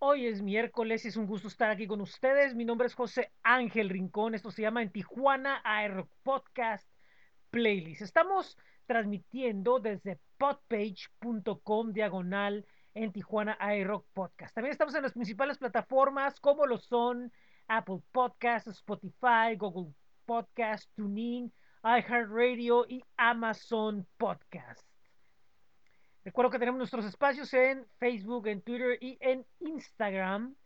Hoy es miércoles y es un gusto estar aquí con ustedes. Mi nombre es José Ángel Rincón. Esto se llama en Tijuana Air Podcast Playlist. Estamos transmitiendo desde podpage.com diagonal en Tijuana iRock Podcast. También estamos en las principales plataformas como lo son Apple Podcast, Spotify, Google Podcast, TuneIn, iHeartRadio y Amazon Podcast. Recuerdo que tenemos nuestros espacios en Facebook, en Twitter y en Instagram.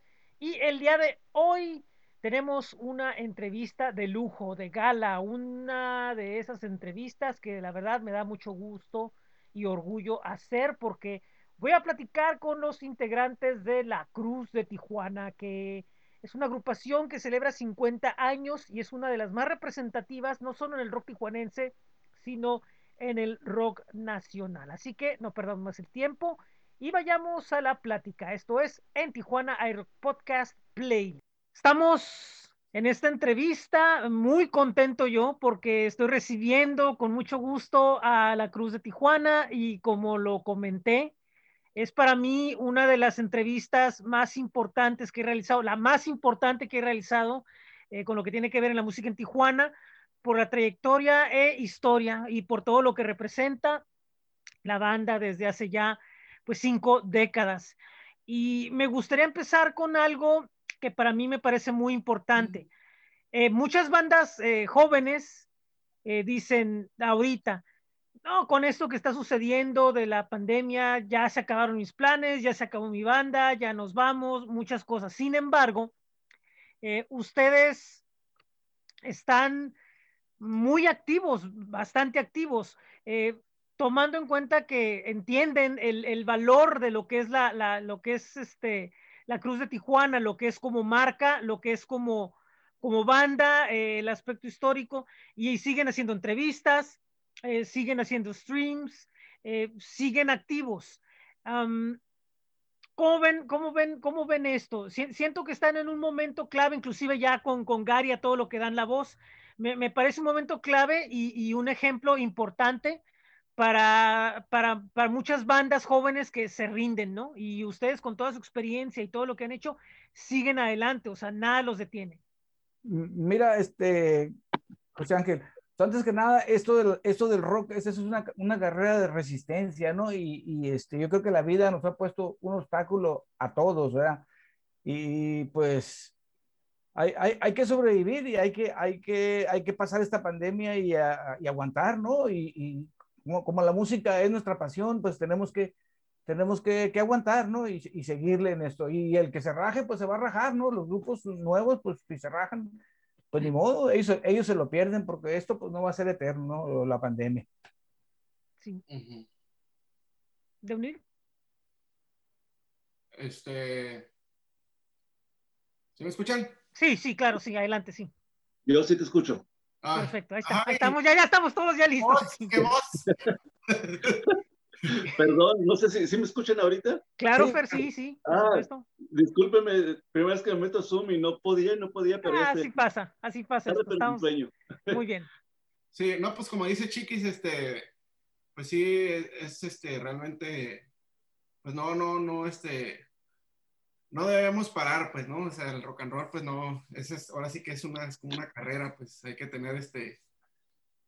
Y el día de hoy tenemos una entrevista de lujo, de gala, una de esas entrevistas que la verdad me da mucho gusto y orgullo hacer porque voy a platicar con los integrantes de la Cruz de Tijuana, que es una agrupación que celebra 50 años y es una de las más representativas, no solo en el rock tijuanense, sino en el rock nacional. Así que no perdamos más el tiempo y vayamos a la plática. Esto es en Tijuana Air Podcast Play. Estamos en esta entrevista muy contento yo porque estoy recibiendo con mucho gusto a la Cruz de Tijuana y como lo comenté, es para mí una de las entrevistas más importantes que he realizado, la más importante que he realizado eh, con lo que tiene que ver en la música en Tijuana, por la trayectoria e historia y por todo lo que representa la banda desde hace ya pues cinco décadas. Y me gustaría empezar con algo que para mí me parece muy importante. Eh, muchas bandas eh, jóvenes eh, dicen ahorita, no, con esto que está sucediendo de la pandemia, ya se acabaron mis planes, ya se acabó mi banda, ya nos vamos, muchas cosas. Sin embargo, ustedes están muy activos, bastante activos, eh, tomando en cuenta que entienden el, el, valor de lo que es la, la, lo que es este, la Cruz de Tijuana, lo que es como marca, lo que es como, como banda, eh, el aspecto histórico, y siguen haciendo entrevistas, eh, siguen haciendo streams, eh, siguen activos. Um, ¿Cómo ven, cómo, ven, ¿Cómo ven esto? Siento que están en un momento clave, inclusive ya con, con Gary a todo lo que dan la voz, me, me parece un momento clave y, y un ejemplo importante para, para, para, muchas bandas jóvenes que se rinden, ¿no? Y ustedes con toda su experiencia y todo lo que han hecho, siguen adelante, o sea, nada los detiene. Mira, este, José Ángel, antes que nada, esto del, esto del rock es, es una, una, carrera de resistencia, ¿no? Y, y, este, yo creo que la vida nos ha puesto un obstáculo a todos, ¿verdad? Y pues hay, hay, hay, que sobrevivir y hay que, hay que, hay que pasar esta pandemia y, a, y aguantar, ¿no? Y, y como, como, la música es nuestra pasión, pues tenemos que, tenemos que, que aguantar, ¿no? Y, y, seguirle en esto. Y el que se raje, pues se va a rajar, ¿no? Los grupos nuevos, pues si se rajan, pues ni modo, ellos, ellos se lo pierden porque esto pues no va a ser eterno, ¿no? La pandemia. Sí. Uh -huh. ¿De unir? Este... ¿Se me escuchan? Sí, sí, claro, sí, adelante, sí. Yo sí te escucho. Ah, Perfecto, ahí, está, ahí estamos, ya, ya estamos todos ya listos. Voz, ¡Qué voz! Perdón, no sé si, si, me escuchan ahorita. Claro, sí. Fer, sí, sí. Ah, discúlpeme, primera vez que me meto a Zoom y no podía, no podía, pero ah, así pasa, así pasa. Estamos... sueño. Muy bien. Sí, no, pues como dice Chiquis, este, pues sí, es este, realmente, pues no, no, no, este, no debemos parar, pues, ¿no? O sea, el rock and roll, pues no, es, es ahora sí que es una, es como una carrera, pues hay que tener este,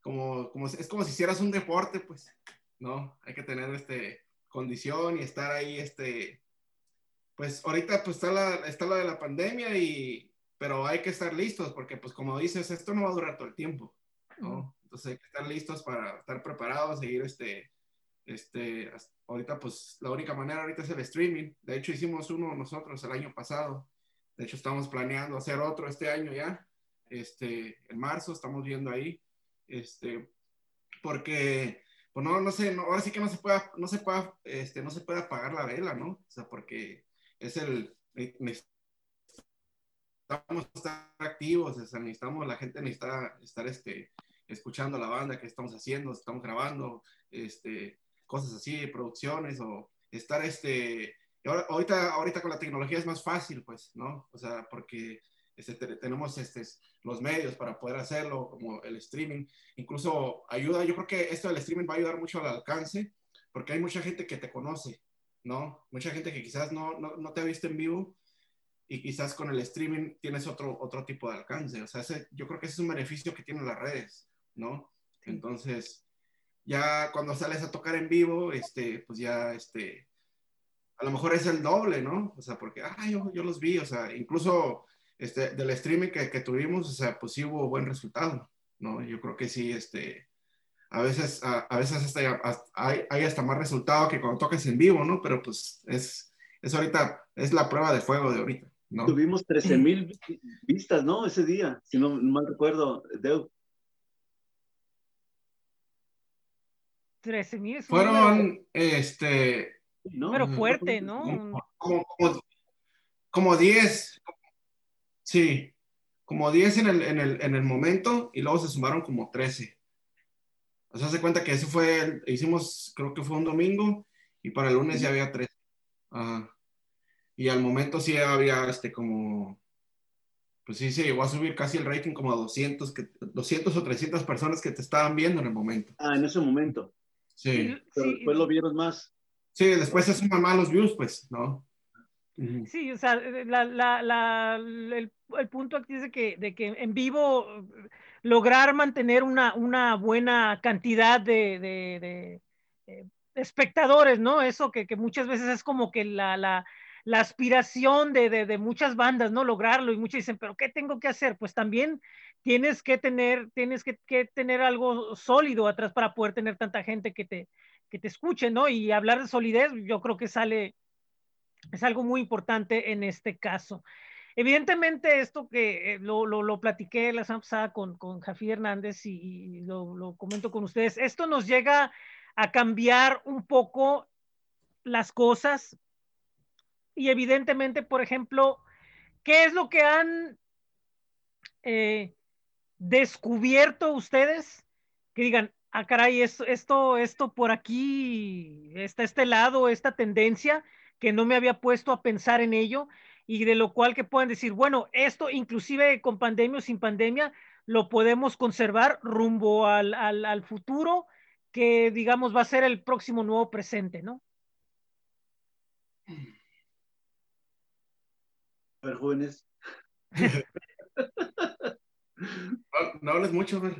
como, como, es como si hicieras un deporte, pues, ¿no? Hay que tener este, condición y estar ahí, este, pues ahorita pues está la, está la de la pandemia y, pero hay que estar listos porque pues como dices, esto no va a durar todo el tiempo, ¿no? Entonces hay que estar listos para estar preparados, seguir este, este, ahorita pues la única manera ahorita es el streaming. De hecho hicimos uno nosotros el año pasado. De hecho estamos planeando hacer otro este año ya. Este, en marzo estamos viendo ahí. Este, porque, pues no, no sé, no, ahora sí que no se pueda, no se pueda, este, no se puede apagar la vela, ¿no? O sea, porque es el, necesitamos estar activos, o sea, necesitamos, la gente necesita estar, este, escuchando la banda que estamos haciendo, estamos grabando, este, cosas así, producciones o estar este, ahorita, ahorita con la tecnología es más fácil, pues, ¿no? O sea, porque este, tenemos este, los medios para poder hacerlo, como el streaming, incluso ayuda, yo creo que esto del streaming va a ayudar mucho al alcance, porque hay mucha gente que te conoce, ¿no? Mucha gente que quizás no, no, no te ha visto en vivo y quizás con el streaming tienes otro, otro tipo de alcance. O sea, ese, yo creo que ese es un beneficio que tienen las redes, ¿no? Entonces, ya cuando sales a tocar en vivo, este, pues ya, este, a lo mejor es el doble, ¿no? O sea, porque, ah, yo, yo los vi, o sea, incluso este, del streaming que, que, tuvimos, o sea, pues sí hubo buen resultado, ¿no? Yo creo que sí, este, a veces, a, a veces hasta, hasta, hay, hay, hasta más resultado que cuando tocas en vivo, ¿no? Pero pues es, es ahorita, es la prueba de fuego de ahorita, ¿no? Tuvimos 13 mil vistas, ¿no? Ese día, si no mal recuerdo, Deu. 13 mil. Fueron, este... ¿no? Número fuerte, ¿no? Como, como, como 10, sí, como 10 en el, en, el, en el momento y luego se sumaron como 13. O sea, se cuenta que eso fue, hicimos, creo que fue un domingo y para el lunes ya había 13. Ajá. Y al momento sí había, este, como, pues sí, se llegó a subir casi el rating como a 200, que, 200 o 300 personas que te estaban viendo en el momento. Ah, en ese momento. Sí. Pero Sí. después lo vieron más. Sí, después se suman más los views, pues, ¿no? Sí, o sea, la, la, la, el, el, punto aquí es de que, de que en vivo lograr mantener una, una buena cantidad de, de, de, de espectadores, ¿no? Eso que, que, muchas veces es como que la, la, la aspiración de, de, muchas bandas, ¿no? Lograrlo y muchos dicen, pero ¿qué tengo que hacer? Pues también tienes que tener, tienes que, que tener algo sólido atrás para poder tener tanta gente que te, que te escuche, ¿no? Y hablar de solidez, yo creo que sale, es algo muy importante en este caso. Evidentemente, esto que eh, lo, lo, lo, platiqué la semana pasada con, con Jafi Hernández y, y lo, lo, comento con ustedes, esto nos llega a cambiar un poco las cosas y evidentemente, por ejemplo, ¿qué es lo que han eh, descubierto ustedes? Que digan, ah, caray, esto, esto, esto por aquí, está este lado, esta tendencia, que no me había puesto a pensar en ello y de lo cual que puedan decir, bueno, esto inclusive con pandemia o sin pandemia, lo podemos conservar rumbo al, al, al futuro, que digamos va a ser el próximo nuevo presente, ¿no? A ver, jóvenes. no, no hables mucho, güey.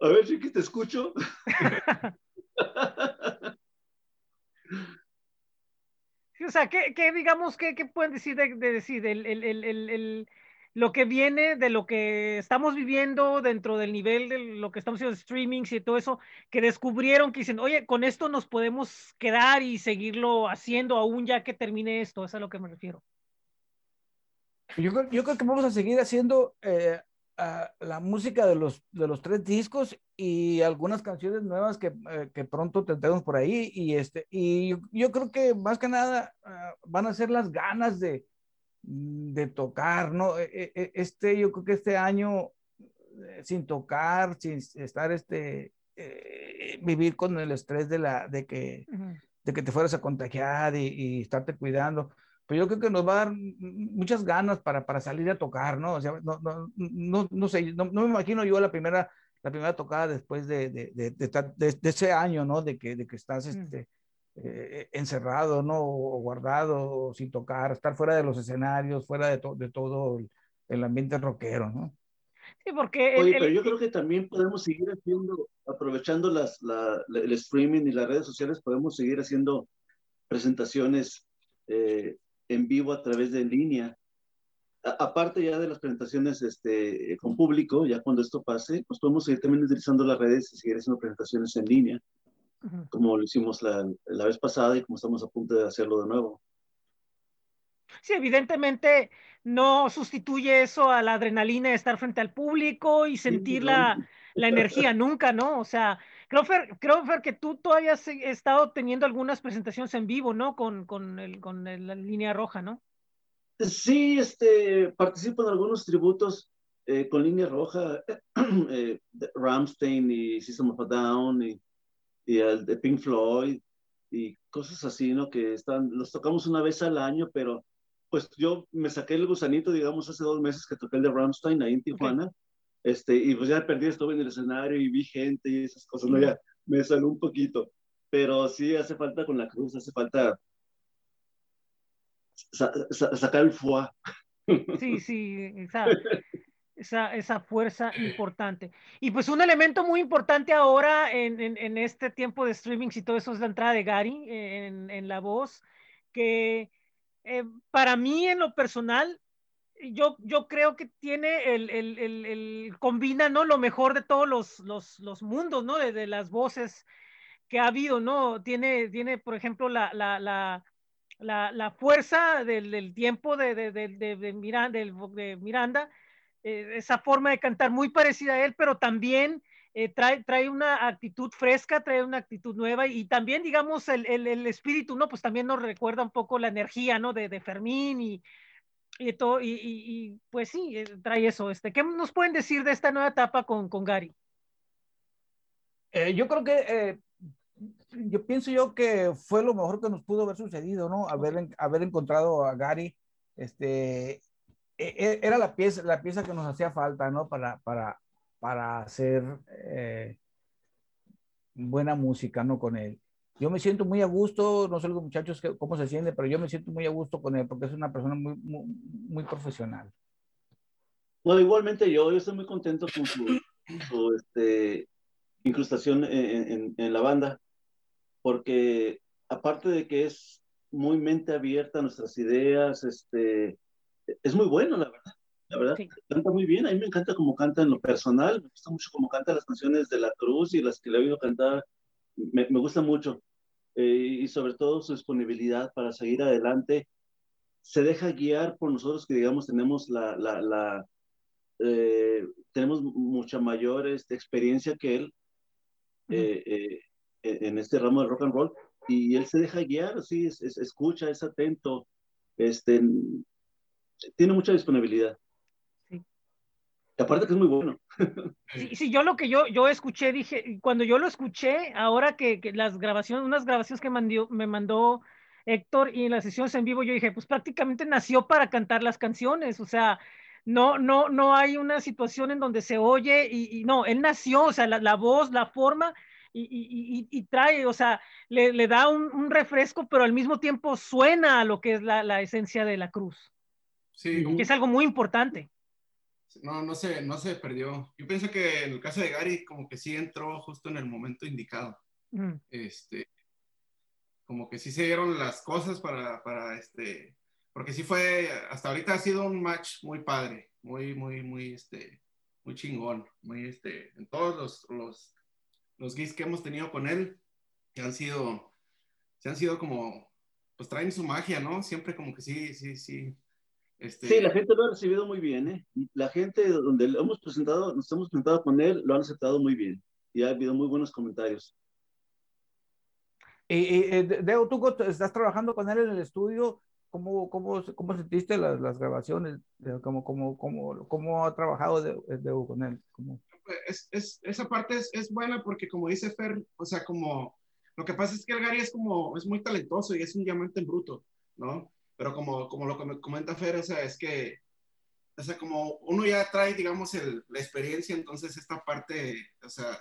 A ver, sí que te escucho. o sea, ¿qué, qué digamos, qué, qué, pueden decir de, de decir el, el, el, el, lo que viene de lo que estamos viviendo dentro del nivel de lo que estamos haciendo streamings y todo eso, que descubrieron que dicen, oye, con esto nos podemos quedar y seguirlo haciendo aún ya que termine esto, es a lo que me refiero. Yo, yo creo que vamos a seguir haciendo eh, a la música de los, de los tres discos y algunas canciones nuevas que, eh, que pronto tendremos por ahí. Y, este, y yo, yo creo que más que nada uh, van a ser las ganas de, de tocar, ¿no? Este, yo creo que este año, eh, sin tocar, sin estar, este, eh, vivir con el estrés de, la, de, que, uh -huh. de que te fueras a contagiar y, y estarte cuidando pues yo creo que nos va a dar muchas ganas para, para salir a tocar, ¿no? O sea, no, no, no, no sé, no, no, me imagino yo la primera, la primera tocada después de, de, de, de, de ese año, ¿no? De que, de que estás este, eh, encerrado, ¿no? O guardado, o sin tocar, estar fuera de los escenarios, fuera de, to de todo el, el, ambiente rockero, ¿no? Sí, porque... El, Oye, pero el... yo creo que también podemos seguir haciendo, aprovechando las, la, el streaming y las redes sociales, podemos seguir haciendo presentaciones eh, en vivo a través de línea. A, aparte ya de las presentaciones este, con público, ya cuando esto pase, pues podemos seguir también utilizando las redes y seguir haciendo presentaciones en línea, como lo hicimos la, la, vez pasada y como estamos a punto de hacerlo de nuevo. Sí, evidentemente no sustituye eso a la adrenalina de estar frente al público y sentir sí, la, no. la energía nunca, ¿no? O sea, creo, Fer, creo, Fer, que tú todavía has estado teniendo algunas presentaciones en vivo, ¿no? Con, con, el, con el, la línea roja, ¿no? Sí, este, participo en algunos tributos eh, con línea roja, eh, Ramstein y System of a Down y, y el de Pink Floyd y cosas así, ¿no? Que están, los tocamos una vez al año, pero pues yo me saqué el gusanito, digamos, hace dos meses que toqué el de Ramstein ahí en Tijuana. Okay este, y pues ya perdí, estuve en el escenario y vi gente y esas cosas, ¿no? Ya, me salió un poquito. Pero sí hace falta con la cruz, hace falta sacar el foie. Sí, sí, esa, esa, fuerza importante. Y pues un elemento muy importante ahora en, en, este tiempo de streaming y todo eso es la entrada de Gary en, en la voz, que eh, para mí en lo personal, yo, yo creo que tiene el, el, el, combina, ¿no? Lo mejor de todos los, los, los mundos, ¿no? De, de, las voces que ha habido, ¿no? Tiene, tiene por ejemplo, la, la, la, la, la fuerza del, del, tiempo de, de, de Miranda, de Miranda eh, esa forma de cantar muy parecida a él, pero también eh, trae, trae una actitud fresca, trae una actitud nueva y, también, digamos, el, el, el, espíritu, ¿no? Pues también nos recuerda un poco la energía, ¿no? De, de Fermín y, y todo, y, y, pues sí, eh, trae eso. Este, ¿Qué nos pueden decir de esta nueva etapa con, con Gary? Eh, yo creo que, yo pienso yo que fue lo mejor que nos pudo haber sucedido, ¿no? Haber, haber encontrado a Gary, este, era la pieza, la pieza que nos hacía falta, ¿no? Para, para, para hacer eh, buena música, ¿no? Con él. Yo me siento muy a gusto, no sé los muchachos que, cómo se sienten, pero yo me siento muy a gusto con él porque es una persona muy, muy, muy profesional. Bueno, igualmente yo, yo estoy muy contento con su, su este, incrustación en, en, en, la banda, porque aparte de que es muy mente abierta a nuestras ideas, este, es muy bueno, la verdad la verdad. Sí. Canta muy bien, a mí me encanta cómo canta en lo personal, me gusta mucho cómo canta las canciones de La Cruz y las que le he oído cantar, me, me gusta mucho. Eh, y sobre todo su disponibilidad para seguir adelante. Se deja guiar por nosotros que, digamos, tenemos la, la, la eh, tenemos mucha mayor este, experiencia que él eh, eh, en este ramo de rock and roll y él se deja guiar, sí, es, es, escucha, es atento, este, tiene mucha disponibilidad aparte que es muy bueno. Sí, sí, yo lo que yo, yo escuché, dije, cuando yo lo escuché, ahora que, que las grabaciones, unas grabaciones que mandó, me mandó Héctor y en las sesiones en vivo, yo dije, pues prácticamente nació para cantar las canciones, o sea, no, no, no hay una situación en donde se oye y, y no, él nació, o sea, la, la voz, la forma y, y, y, trae, o sea, le, le da un, un, refresco, pero al mismo tiempo suena a lo que es la, la esencia de la cruz. Sí. Que es algo muy importante no, no se, no se perdió. Yo pienso que en el caso de Gary, como que sí entró justo en el momento indicado. Mm. Este, como que sí se dieron las cosas para, para, este, porque sí fue, hasta ahorita ha sido un match muy padre, muy, muy, muy, este, muy chingón, muy, este, en todos los, los, los gigs que hemos tenido con él, que han sido, se han sido como, pues traen su magia, ¿no? Siempre como que sí, sí, sí, este... Sí, la gente lo ha recibido muy bien, ¿eh? La gente donde lo hemos presentado, nos hemos presentado con él, lo han aceptado muy bien. Y ha habido muy buenos comentarios. Y, y eh, Deo, tú estás trabajando con él en el estudio, ¿cómo, cómo, cómo sentiste las, las grabaciones? ¿Cómo, cómo, cómo, cómo ha trabajado Deo con él? ¿Cómo? Es, es, esa parte es, es, buena porque como dice Fer, o sea, como, lo que pasa es que el Gary es como, es muy talentoso y es un diamante en bruto, ¿no? Pero como, como lo que comenta Fer, o sea, es que, o sea, como uno ya trae, digamos, el, la experiencia, entonces esta parte, o sea,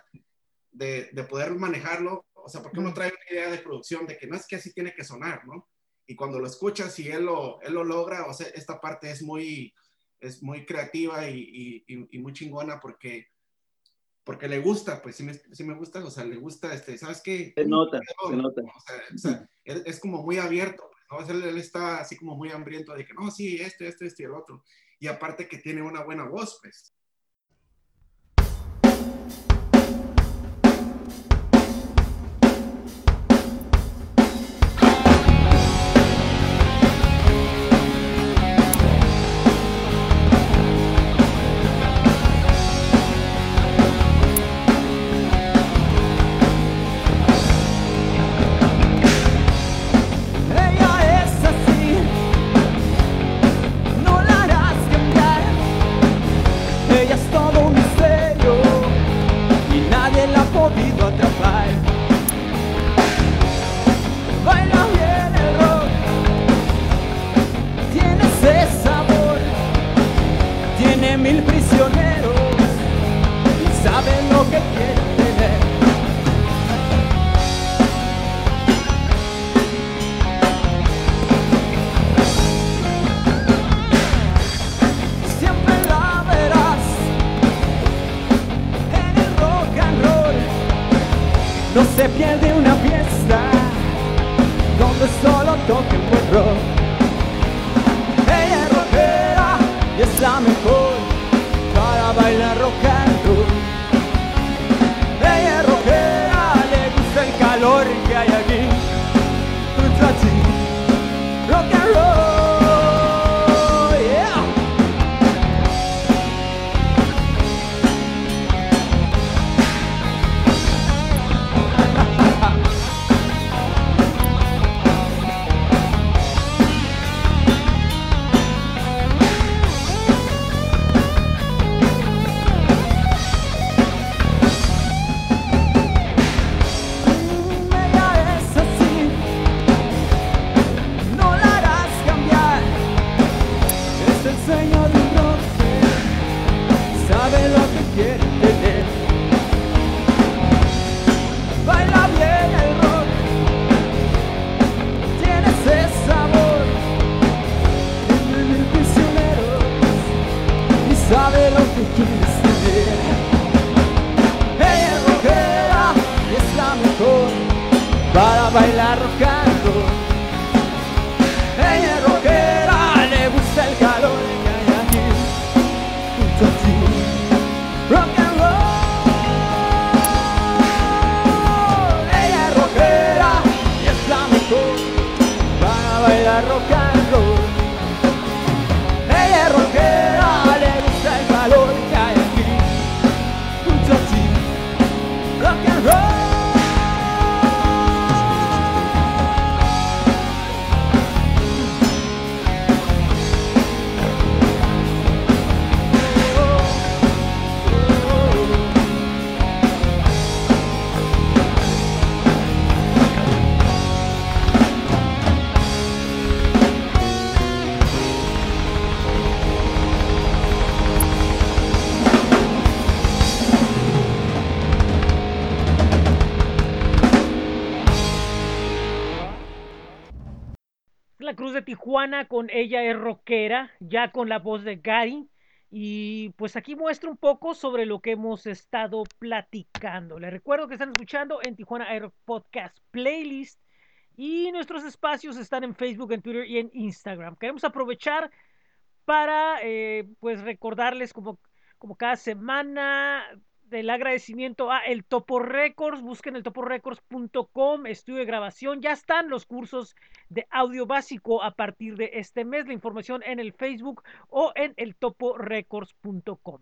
de, de, poder manejarlo, o sea, porque uno trae una idea de producción de que no es que así tiene que sonar, ¿no? Y cuando lo escuchas y él lo, él lo logra, o sea, esta parte es muy, es muy creativa y, y, y muy chingona porque porque le gusta, pues sí me, sí me gusta, o sea, le gusta, este, ¿sabes qué? Se nota, se nota. O sea, o sea es, es, como muy abierto, ¿no? Él, él, está así como muy hambriento de que, no, sí, este, este, este y el otro. Y aparte que tiene una buena voz, pues. no se pierde una fiesta donde solo toque con ella es rockera, ya con la voz de Gary. Y pues aquí muestro un poco sobre lo que hemos estado platicando. Les recuerdo que están escuchando en Tijuana Air Podcast Playlist. Y nuestros espacios están en Facebook, en Twitter y en Instagram. Queremos aprovechar para eh, pues recordarles como, como cada semana del agradecimiento a El Topo Records. Busquen el toporecords.com, estudio de grabación. Ya están los cursos de audio básico a partir de este mes. La información en el Facebook o en el toporecords.com.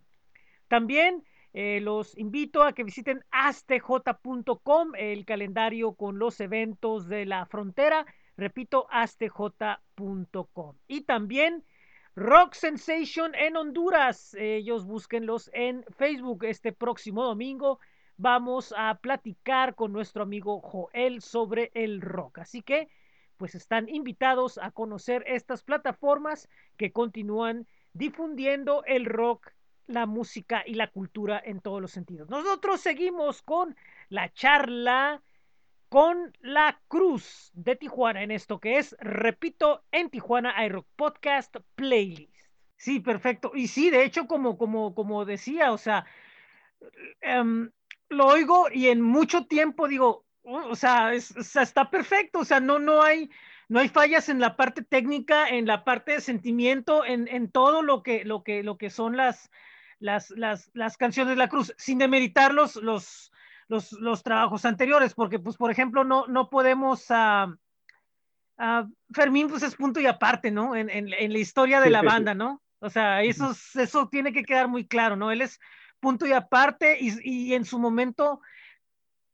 También eh, los invito a que visiten astj.com, el calendario con los eventos de la frontera. Repito, astj.com. Y también Rock Sensation en Honduras. Ellos búsquenlos en Facebook este próximo domingo. Vamos a platicar con nuestro amigo Joel sobre el rock. Así que, pues están invitados a conocer estas plataformas que continúan difundiendo el rock, la música y la cultura en todos los sentidos. Nosotros seguimos con la charla con la Cruz de Tijuana en esto que es, repito, en Tijuana iRock Podcast Playlist. Sí, perfecto. Y sí, de hecho, como, como, como decía, o sea, em, lo oigo y en mucho tiempo digo, "Oh, o sea, está perfecto, o sea, no, no hay, no hay fallas en la parte técnica, en la parte de sentimiento, en, en todo lo que, lo que, lo que son las, las, las, las canciones de la cruz, sin demeritar los, los, los, los trabajos anteriores, porque, pues, por ejemplo, no, no podemos, ah, ah, Fermín, pues es punto y aparte, ¿no? En, en, en la historia de la banda, ¿no? O sea, eso, es- eso tiene que quedar muy claro, ¿no? Él es punto y aparte y, y en su momento,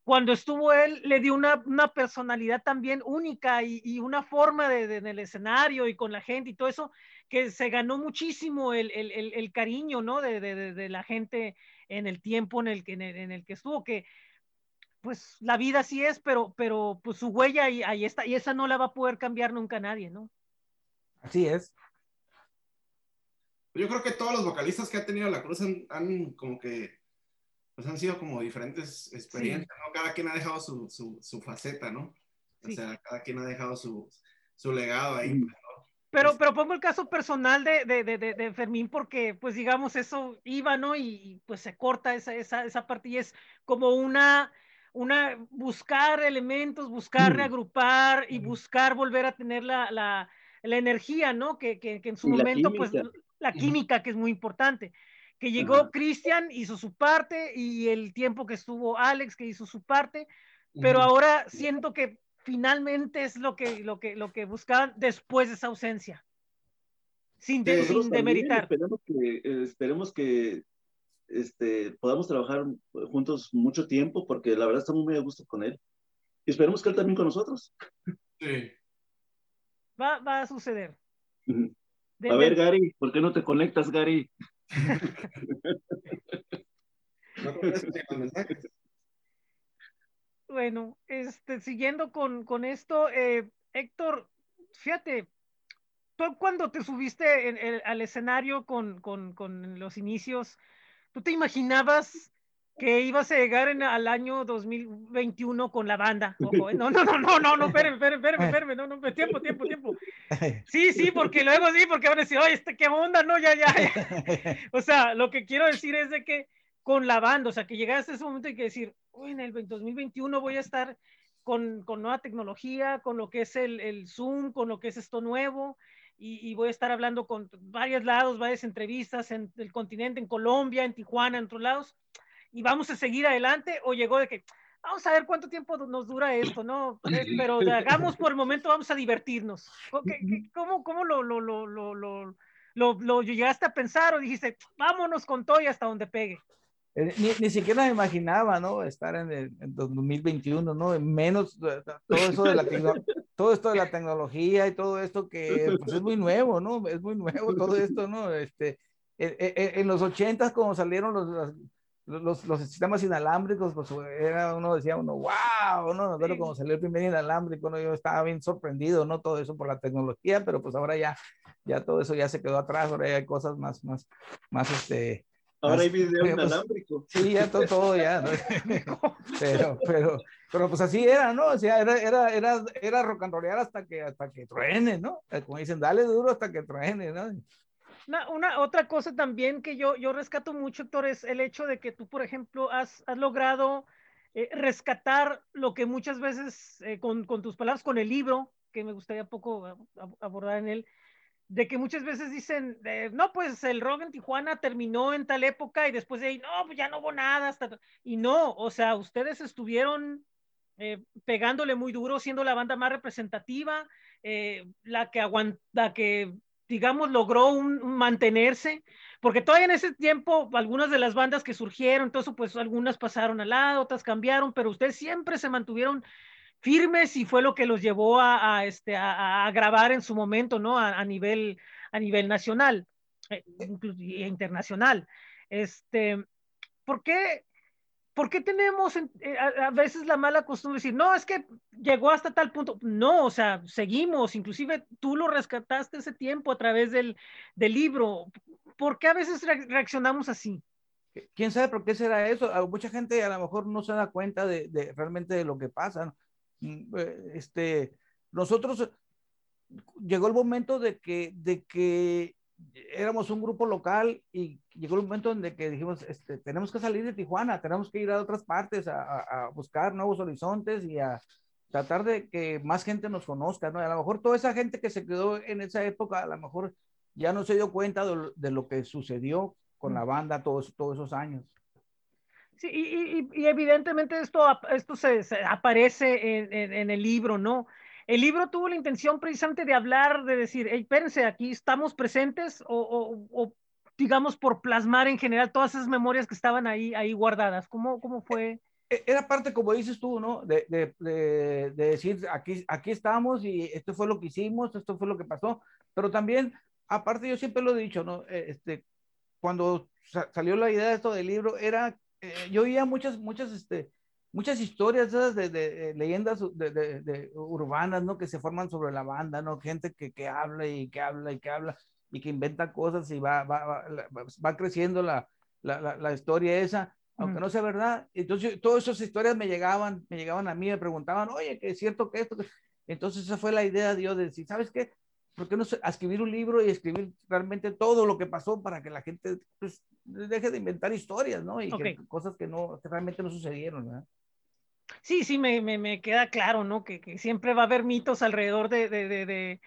cuando estuvo él, le dio una, una personalidad también única y, y una forma de, de- en el escenario y con la gente y todo eso, que se ganó muchísimo el, el, el, el cariño, ¿no? De, de, de- de la gente en el tiempo en el, que- en el, en el que estuvo, que pues la vida así es, pero, pero pues su huella ahí, ahí está, y esa no la va a poder cambiar nunca nadie, ¿no? Así es. Yo creo que todos los vocalistas que ha tenido la Cruz han, han como que, pues han sido como diferentes experiencias, ¿no? Cada quien ha dejado su, su, su faceta, ¿no? O Sí. sea, cada quien ha dejado su, su legado ahí. Mm. ¿no? Pero, Es- pero pongo el caso personal de, de, de, de, de Fermín porque, pues digamos, eso iba, ¿no? Y, y, pues se corta esa, esa, esa parte y es como una, una, buscar elementos, buscar Mm. reagrupar y buscar volver a tener la, la, la energía, ¿no? Que, que, que en su la momento, pues, química. la Ujú. química, que es muy importante. Que llegó Ajá. Cristian, hizo su parte, y el tiempo que estuvo Alex, que hizo su parte, pero Ujú. ahora siento que finalmente es lo que, lo que, lo que buscaban después de esa ausencia. Sin, de- sin demeritar. Esperemos que, eh, esperemos que este, podamos trabajar juntos mucho tiempo, porque la verdad estamos muy a gusto con él. Y esperemos que él también con nosotros. Sí. Va, va a suceder. De- A ver, Gary, ¿por qué no te conectas, Gary? No contesto ni los mensajes. Bueno, este, siguiendo con, con esto, eh, Héctor, fíjate, tú cuando te subiste en- en- al escenario con, con- con los inicios, ¿tú te imaginabas que ibas a llegar en, al año 2021 con la banda? Ojo, eh, no, no, no, no, no, no, espérame, espérame, espérame, espérame, no, no, tiempo, tiempo, tiempo. Sí, sí, porque luego sí, porque van a decir, oye, este, ¿qué onda? No, ya, ya, ya. O sea, lo que quiero decir es de que con la banda, o sea, que llegaste a ese momento y que decir, uy, en el 2021 voy a estar con, con nueva tecnología, con lo que es el, el Zoom, con lo que es esto nuevo, y, y voy a estar hablando con varios lados, varias entrevistas en el continente, en Colombia, en Tijuana, en otros lados, y vamos a seguir adelante, o llegó de que, vamos a ver cuánto tiempo nos dura esto, ¿no? Eh, Pero hagamos por el momento, vamos a divertirnos. ¿Cómo, qué- qué- cómo, cómo lo, lo, lo, lo, lo, lo, lo llegaste a pensar o dijiste, vámonos con todo y hasta donde pegue? Eh, Ni, ni siquiera me imaginaba, ¿no? Estar en el en 2021, ¿no? Menos todo eso de la todo esto de la tecnología y todo esto que pues, es muy nuevo, ¿no? Es muy nuevo todo esto, ¿no? Este, eh, en los ochentas como salieron los, los, los sistemas inalámbricos, pues era uno decía uno, wow, ¿no? Pero como salió el primer inalámbrico, ¿no? Yo estaba bien sorprendido, ¿no? Todo eso por la tecnología, pero pues ahora ya, ya todo eso ya se quedó atrás, ahora ya hay cosas más, más, más, este, Ahora hay video pues, inalámbrico. Sí, ya todo, todo ya. ¿no? Pero, pero, pero pues así era, ¿no? O sea, era, era, era, era rock and rollear hasta que, hasta que truene, ¿no? Eh, Como dicen, dale duro hasta que truene, ¿no? Una, una otra cosa también que yo, yo rescato mucho, Héctor, es el hecho de que tú, por ejemplo, has, has logrado eh, rescatar lo que muchas veces, eh, con, con tus palabras, con el libro, que me gustaría poco ab- abordar en él, de que muchas veces dicen, eh, no, pues el rock en Tijuana terminó en tal época y después de ahí, no, pues ya no hubo nada. Hasta... Y no, o sea, ustedes estuvieron eh, pegándole muy duro, siendo la banda más representativa, eh, la que aguanta, que digamos, logró mantenerse, porque todavía en ese tiempo algunas de las bandas que surgieron, entonces pues algunas pasaron al lado, otras cambiaron, pero ustedes siempre se mantuvieron firmes y fue lo que los llevó a, a este, a, a, grabar en su momento, ¿no? A, a nivel, a nivel nacional eh, e internacional. Este, ¿Por qué? ¿Por qué tenemos eh, a, veces la mala costumbre de decir, no, es que llegó hasta tal punto? No, o sea, seguimos, inclusive tú lo rescataste ese tiempo a través del, del libro. ¿Por qué a veces re reaccionamos así? ¿Quién sabe por qué será eso? Mucha gente a lo mejor no se da cuenta de, de realmente de lo que pasa. ¿no? Este, nosotros llegó el momento de que, de que éramos un grupo local y llegó el momento en que dijimos, este, tenemos que salir de Tijuana, tenemos que ir a otras partes a, a, a, buscar nuevos horizontes y a tratar de que más gente nos conozca, ¿no? A lo mejor toda esa gente que se quedó en esa época, a lo mejor ya no se dio cuenta de, de lo que sucedió con la banda todos, todos esos años. Sí, y, y, y evidentemente esto, esto se, se aparece en, en, en, el libro, ¿no? El libro tuvo la intención precisamente de hablar, de decir, hey, espérense, aquí estamos presentes, o, o, o, digamos por plasmar en general todas esas memorias que estaban ahí, ahí guardadas. ¿Cómo, cómo fue? Era parte, como dices tú, ¿no? De, de, de, de decir, aquí, aquí estamos y esto fue lo que hicimos, esto fue lo que pasó, pero también, aparte yo siempre lo he dicho, ¿no? Este, cuando salió la idea de esto del libro, era, eh, yo oía muchas, muchas, este, muchas historias esas de, de, de leyendas de, urbanas, ¿no? Que se forman sobre la banda, ¿no? Gente que, que habla y que habla y que habla y que inventa cosas y va, va, va, va creciendo la, la, la, la, historia esa, aunque no sea verdad. Entonces, todas esas historias me llegaban, me llegaban a mí, me preguntaban, oye, que es cierto que esto. Entonces, esa fue la idea de Dios de decir, ¿sabes qué? ¿Por qué no escribir un libro y escribir realmente todo lo que pasó para que la gente pues, deje de inventar historias, ¿no? Y okay. que, cosas que, no, que realmente no sucedieron, ¿verdad? Sí, sí, me, me, me queda claro, ¿no? Que, que, siempre va a haber mitos alrededor de, de, de,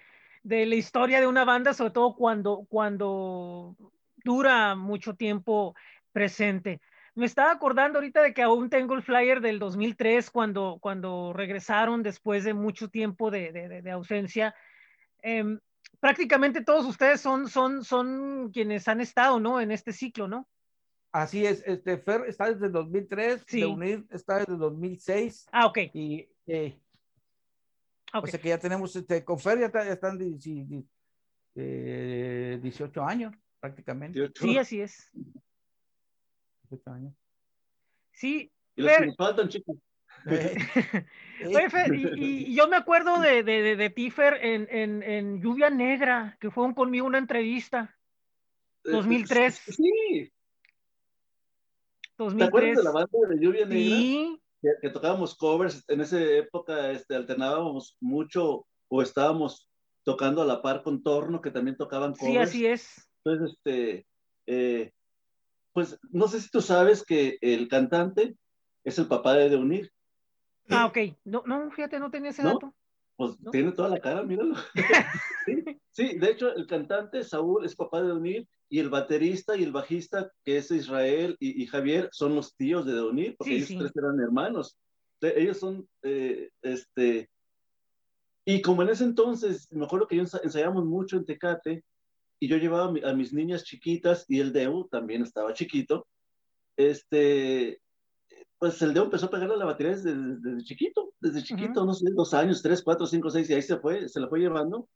de, la historia de una banda, sobre todo cuando, cuando dura mucho tiempo presente. Me estaba acordando ahorita de que aún tengo el flyer del 2003 cuando, cuando regresaron después de mucho tiempo de ausencia. Eh, prácticamente todos ustedes son, son, son quienes han estado, ¿no? En este ciclo, ¿no? Así es, este Fer está desde 2003, Sí. de UNIR está desde 2006 Ah, ok. y eh, ok. o sea que ya tenemos, este, con Fer ya, está- ya están di- di- di- eh, 18 años prácticamente. Sí, así es. 18 años. Sí. Y los que Fer, nos faltan, chicos. Eh, Oye, Fer, y, y yo me acuerdo de, de, de, de ti, Fer, en, en, en Lluvia Negra, que fueron conmigo una entrevista. 2003. Sí, ¿te acuerdas 2003. de la banda de Lluvia Negra? Sí, que, que tocábamos covers, en esa época este, alternábamos mucho o estábamos tocando a la par con Torno, que también tocaban covers. sí, así es. Entonces, este, eh, pues no sé si tú sabes que el cantante es el papá de De Unir. Ah, ok. No, no, fíjate, no tenía ese ¿No? dato. Pues ¿No? tiene toda la cara, míralo. sí, sí, de hecho, el cantante Saúl es papá de Unir y el baterista y el bajista, que es Israel y, y Javier, son los tíos de Unir, porque Sí, ellos sí. tres eran hermanos. Ellos son, eh, este, y como en ese entonces, me acuerdo que yo ensa- ensayamos mucho en Tecate y yo llevaba a mis niñas chiquitas y el Deu también estaba chiquito, este, pues el Deu empezó a pegarle a la batería desde, desde chiquito, desde chiquito, no sé, dos años, tres, cuatro, cinco, seis, y ahí se fue, se la fue llevando.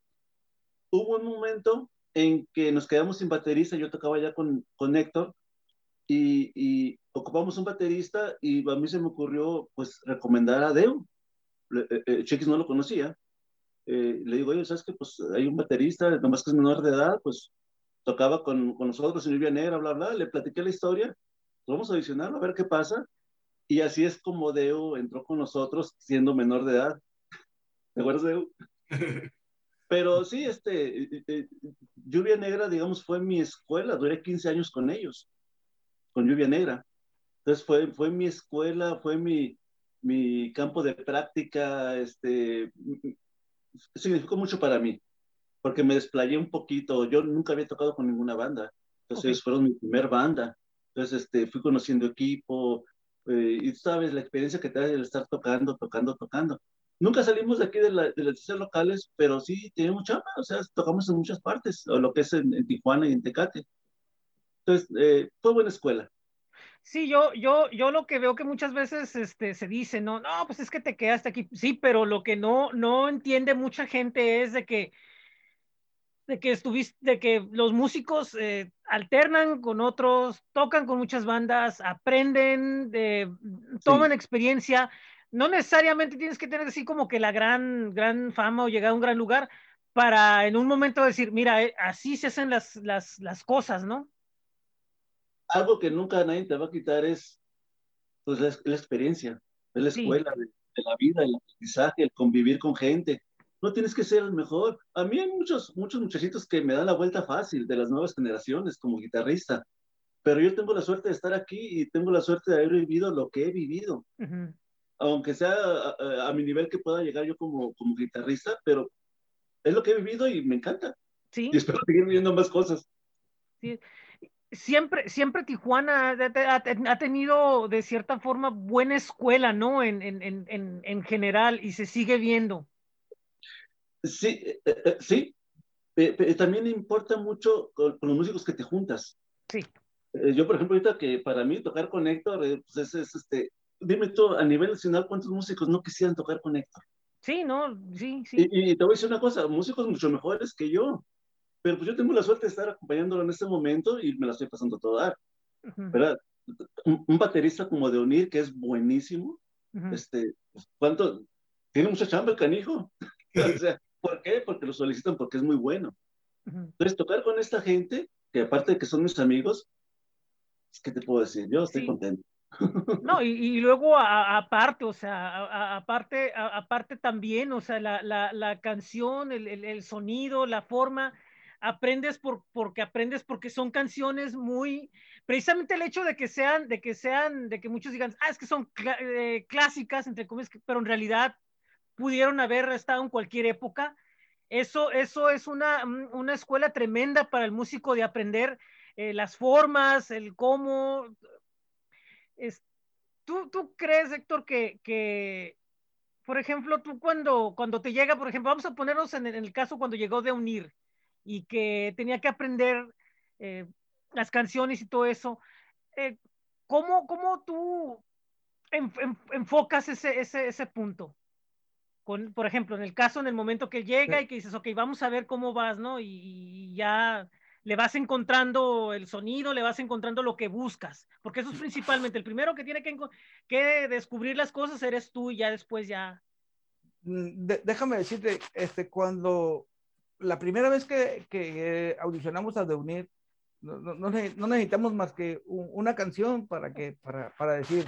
Hubo un momento en que nos quedamos sin baterista, yo tocaba ya con, con Héctor, y, y ocupamos un baterista, y a mí se me ocurrió, pues, recomendar a. Le- eh, eh, Chiquis no lo conocía. Eh, le digo, oye, ¿sabes qué? Pues hay un baterista, nomás que es menor de edad, pues tocaba con, con nosotros en Negra, bla, bla, le platiqué la historia, vamos a audicionarlo, a ver qué pasa. Y así es como Deo entró con nosotros siendo menor de edad. ¿Te acuerdas, Deo? Pero sí, este, eh, eh, Lluvia Negra, digamos, fue mi escuela, duré 15 años con ellos, con Lluvia Negra. Entonces fue, fue mi escuela, fue mi, mi campo de práctica, este, significó mucho para mí, porque me desplayé un poquito. Yo nunca había tocado con ninguna banda, entonces Ok. ellos fueron mi primer banda. Entonces, este, fui conociendo equipo, eh, y tú sabes la experiencia que te da el estar tocando, tocando, tocando. Nunca salimos de aquí de, la, de las ciudades locales, pero sí tenemos chamba, o sea, tocamos en muchas partes, o lo que es en, en Tijuana y en Tecate. Entonces, eh, fue buena escuela. Sí, yo, yo, yo lo que veo que muchas veces este, se dice, no, no, pues es que te quedaste aquí. Sí, pero lo que no, no entiende mucha gente es de que, de que estuviste, de que los músicos eh, alternan con otros, tocan con muchas bandas, aprenden, de, toman experiencia. No necesariamente tienes que tener así como que la gran, gran fama o llegar a un gran lugar para en un momento decir, mira, eh, así se hacen las, las, las cosas, ¿no? Algo que nunca nadie te va a quitar es pues, la, la experiencia, es la Sí. escuela de, de la vida, el aprendizaje, el convivir con gente. No tienes que ser el mejor. A mí hay muchos, muchos muchachitos que me dan la vuelta fácil de las nuevas generaciones como guitarrista, pero yo tengo la suerte de estar aquí y tengo la suerte de haber vivido lo que he vivido. Aunque sea a, a- a mi nivel que pueda llegar yo como, como guitarrista, pero es lo que he vivido y me encanta. Sí. Y espero seguir viviendo más cosas. siempre, siempre Tijuana ha, tenido de cierta forma buena escuela, ¿no? En, en, en, en general y se sigue viendo. Sí, eh, eh, sí. Eh, pero también importa mucho con, con los músicos que te juntas. Sí. Eh, yo, por ejemplo, ahorita que para mí tocar con Héctor, pues es, es, este, dime tú, a nivel nacional, ¿cuántos músicos no quisieran tocar con Héctor? Sí, ¿no? Sí, sí. Y, y te voy a decir una cosa, músicos mucho mejores que yo, pero pues yo tengo la suerte de estar acompañándolo en este momento y me la estoy pasando a todo dar, Ujú, ¿verdad? Un, un baterista como de Unir, que es buenísimo, ujú. este, pues, ¿cuánto? Tiene mucha chamba el canijo. o sea, ¿por qué? Porque lo solicitan porque es muy bueno. Entonces, tocar con esta gente, que aparte de que son mis amigos, ¿qué te puedo decir? Yo estoy Sí. contento. No, y, y luego aparte, o sea, aparte, aparte también, o sea, la, la, la canción, el, el, el sonido, la forma, aprendes por, porque aprendes porque son canciones muy, precisamente el hecho de que sean, de que sean, de que muchos digan, ah, es que son eh, clásicas, entre comillas, pero en realidad pudieron haber estado en cualquier época. Eso, eso es una, una escuela tremenda para el músico de aprender eh, las formas, el cómo. Es, ¿tú, ¿Tú crees, Héctor, que, que, por ejemplo, tú cuando, cuando te llega, por ejemplo, vamos a ponernos en, el caso cuando llegó de unir y que tenía que aprender eh, las canciones y todo eso, eh, ¿cómo, ¿cómo, tú enfocas ese, ese, ese punto? Con, por ejemplo, en el caso, en el momento que llega y que dices, ok, vamos a ver cómo vas, ¿no? Y, ya le vas encontrando el sonido, le vas encontrando lo que buscas, porque eso es principalmente, el primero que tiene que, que descubrir las cosas eres tú y ya después ya. Mm, déjame decirte, este, cuando la primera vez que, que audicionamos a De Unir, no, no, no, necesitamos más que una canción para, que, para, para decir,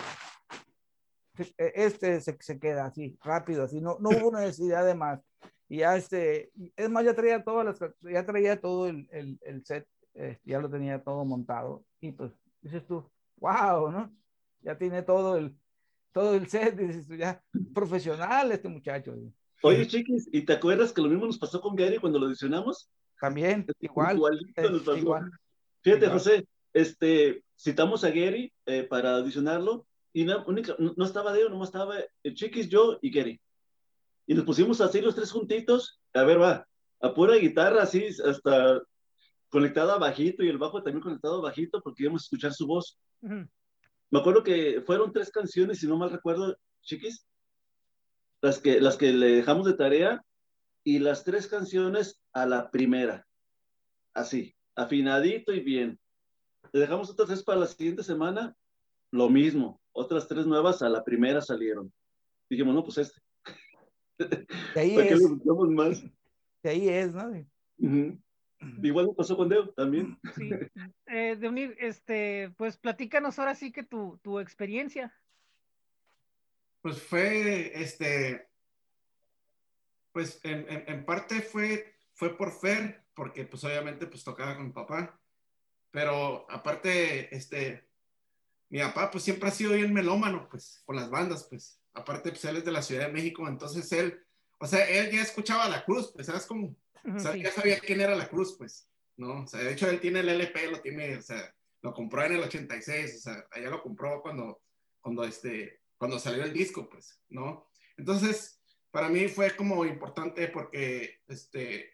este se, se, queda así, rápido, así, no, no hubo necesidad de más. Y ya este, es más, ya traía todas las, ya traía todo el, el, el set, eh, ya lo tenía todo montado. Y pues dices tú, wow, ¿no? Ya tiene todo el, todo el set, dices tú, ya profesional este muchacho. Oye, chiquis, ¿y te acuerdas que lo mismo nos pasó con Gary cuando lo audicionamos? También, igual. igual. Fíjate, José, este, citamos a Gary eh, para audicionarlo y no, no estaba Deo, nomás estaba el Chiquis, yo y Gary. Y nos pusimos así los tres juntitos, a ver, va, a pura guitarra, así, hasta conectada bajito y el bajo también conectado bajito porque íbamos a escuchar su voz. Me acuerdo que fueron tres canciones, si no mal recuerdo, Chiquis, las que, las que le dejamos de tarea y las tres canciones a la primera, así, afinadito y bien. Le dejamos otras tres para la siguiente semana, lo mismo otras tres nuevas a la primera salieron. Dijimos, no, pues este. De ahí ¿Para es. qué más? De ahí es, ¿no? Igual me pasó con Deo también. Sí. Eh, de unir, este, pues platícanos ahora sí que tu, tu experiencia. Pues fue, este, pues en, en, en, parte fue, fue por Fer, porque pues obviamente pues tocaba con mi papá, pero aparte, este, mi papá pues siempre ha sido bien melómano, pues, con las bandas, pues. Aparte, pues él es de la Ciudad de México, entonces él, o sea, él ya escuchaba La Cruz, pues, ¿sabes cómo? O sea, ya sabía quién era La Cruz, pues, ¿no? O sea, de hecho él tiene el LP, lo tiene, o sea, lo compró en el 86, o sea, allá lo compró cuando, cuando, este, cuando salió el disco, pues, ¿no? Entonces, para mí fue como importante porque, este,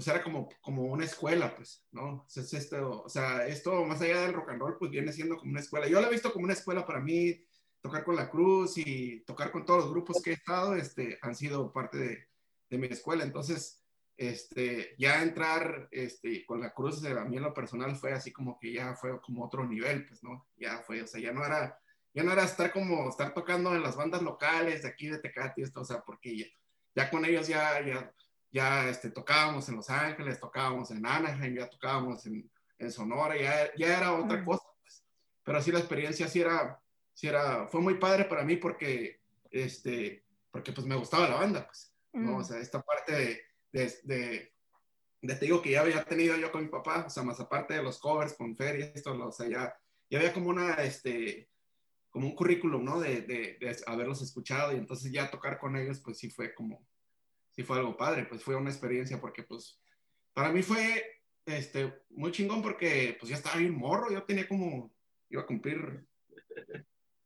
pues era como, como una escuela, pues, ¿no? Es esto, o sea, esto más allá del rock and roll, pues viene siendo como una escuela. Yo lo he visto como una escuela para mí, tocar con la cruz y tocar con todos los grupos que he estado, este, han sido parte de, de mi escuela. Entonces, este, ya entrar este, con la cruz, a mí en lo personal fue así como que ya fue como otro nivel, pues, ¿no? Ya fue, o sea, ya no era, ya no era estar como, estar tocando en las bandas locales de aquí de Tecate, esto, o sea, porque ya, ya con ellos ya, ya, ya este, tocábamos en Los Ángeles, tocábamos en Anaheim, ya tocábamos en, en Sonora, ya, ya, era otra cosa, pues. Pero sí la experiencia sí era, sí era, fue muy padre para mí porque, este, porque pues me gustaba la banda, pues, ¿no? O sea, esta parte de, de, de, de, te digo que ya había tenido yo con mi papá, o sea, más aparte de los covers con Fer y esto, o sea, ya, ya había como una, este, como un currículum, ¿no? De, de, de haberlos escuchado y entonces ya tocar con ellos, pues sí fue como, sí fue algo padre, pues fue una experiencia porque pues para mí fue este, muy chingón porque pues ya estaba bien morro, yo tenía como, iba a cumplir,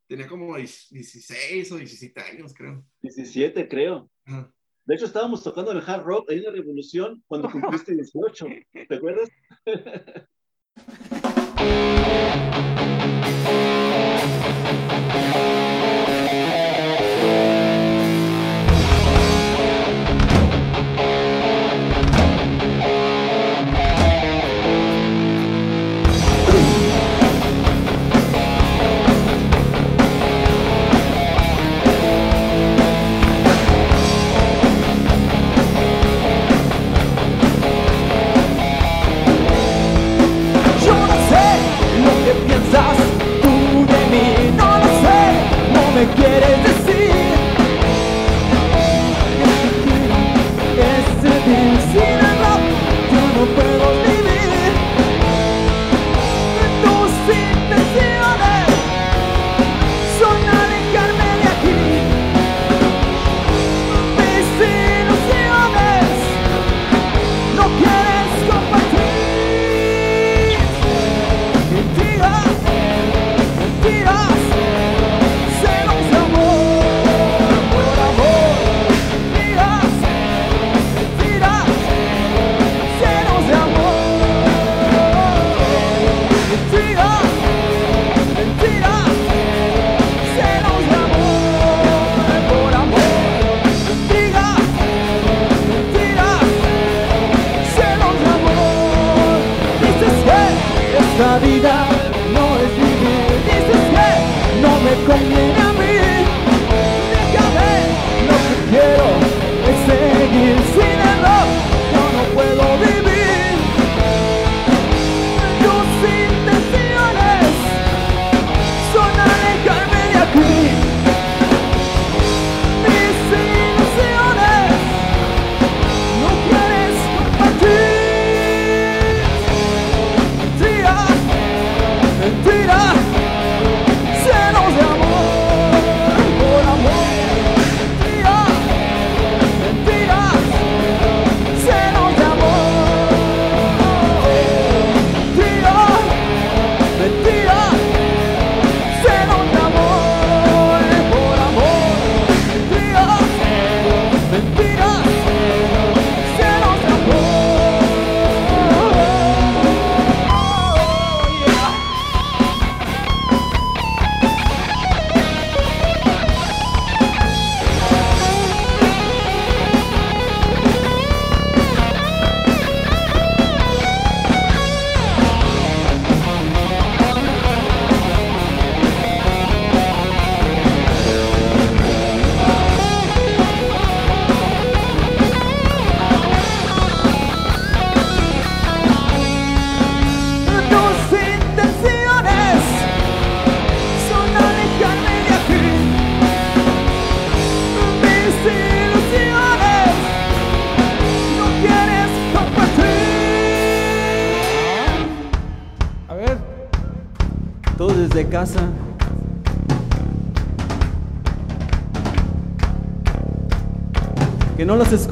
tenía como 16 o 17 años creo. 17 creo. Ajá. De hecho estábamos tocando el hard rock ahí en la revolución cuando cumpliste 18, ¿te acuerdas?